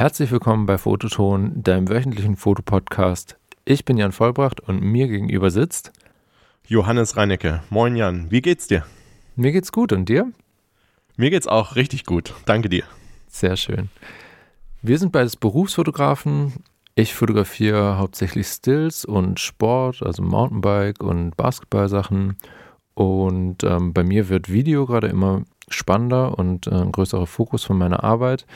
Herzlich willkommen bei Fototon, deinem wöchentlichen Fotopodcast. Ich bin Jan Vollbracht und mir gegenüber sitzt Johannes Reinecke. Moin Jan, wie geht's dir? Mir geht's gut und dir? Mir geht's auch richtig gut. Danke dir. Sehr schön. Wir sind beides Berufsfotografen. Ich fotografiere hauptsächlich Stills und Sport, also Mountainbike und Basketballsachen. Und ähm, bei mir wird Video gerade immer spannender und äh, ein größerer Fokus von meiner Arbeit.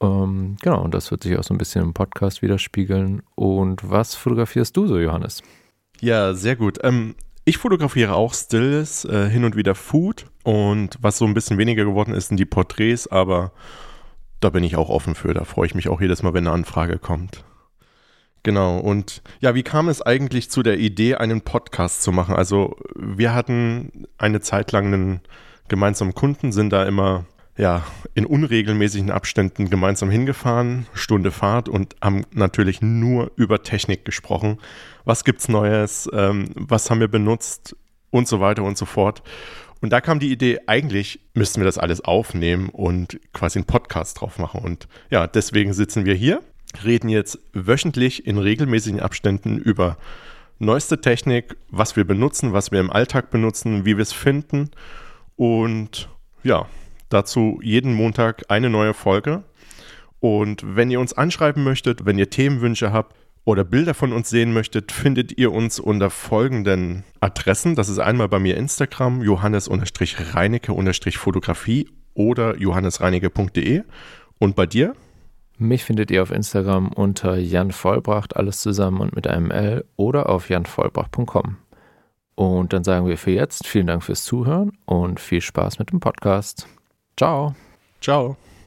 Ähm, genau, und das wird sich auch so ein bisschen im Podcast widerspiegeln. Und was fotografierst du so, Johannes? Ja, sehr gut. Ähm, ich fotografiere auch Stills, äh, hin und wieder Food. Und was so ein bisschen weniger geworden ist, sind die Porträts, aber da bin ich auch offen für. Da freue ich mich auch jedes Mal, wenn eine Anfrage kommt. Genau, und ja, wie kam es eigentlich zu der Idee, einen Podcast zu machen? Also, wir hatten eine Zeit lang einen gemeinsamen Kunden, sind da immer ja, in unregelmäßigen Abständen gemeinsam hingefahren, Stunde Fahrt und haben natürlich nur über Technik gesprochen. Was gibt's Neues? Ähm, was haben wir benutzt? Und so weiter und so fort. Und da kam die Idee, eigentlich müssten wir das alles aufnehmen und quasi einen Podcast drauf machen. Und ja, deswegen sitzen wir hier, reden jetzt wöchentlich in regelmäßigen Abständen über neueste Technik, was wir benutzen, was wir im Alltag benutzen, wie wir es finden. Und ja, Dazu jeden Montag eine neue Folge. Und wenn ihr uns anschreiben möchtet, wenn ihr Themenwünsche habt oder Bilder von uns sehen möchtet, findet ihr uns unter folgenden Adressen. Das ist einmal bei mir Instagram, johannes-reinecke-fotografie oder johannesreinecke.de. Und bei dir? Mich findet ihr auf Instagram unter Jan Vollbracht, alles zusammen und mit einem L oder auf janvollbracht.com. Und dann sagen wir für jetzt vielen Dank fürs Zuhören und viel Spaß mit dem Podcast. Ciao. Ciao.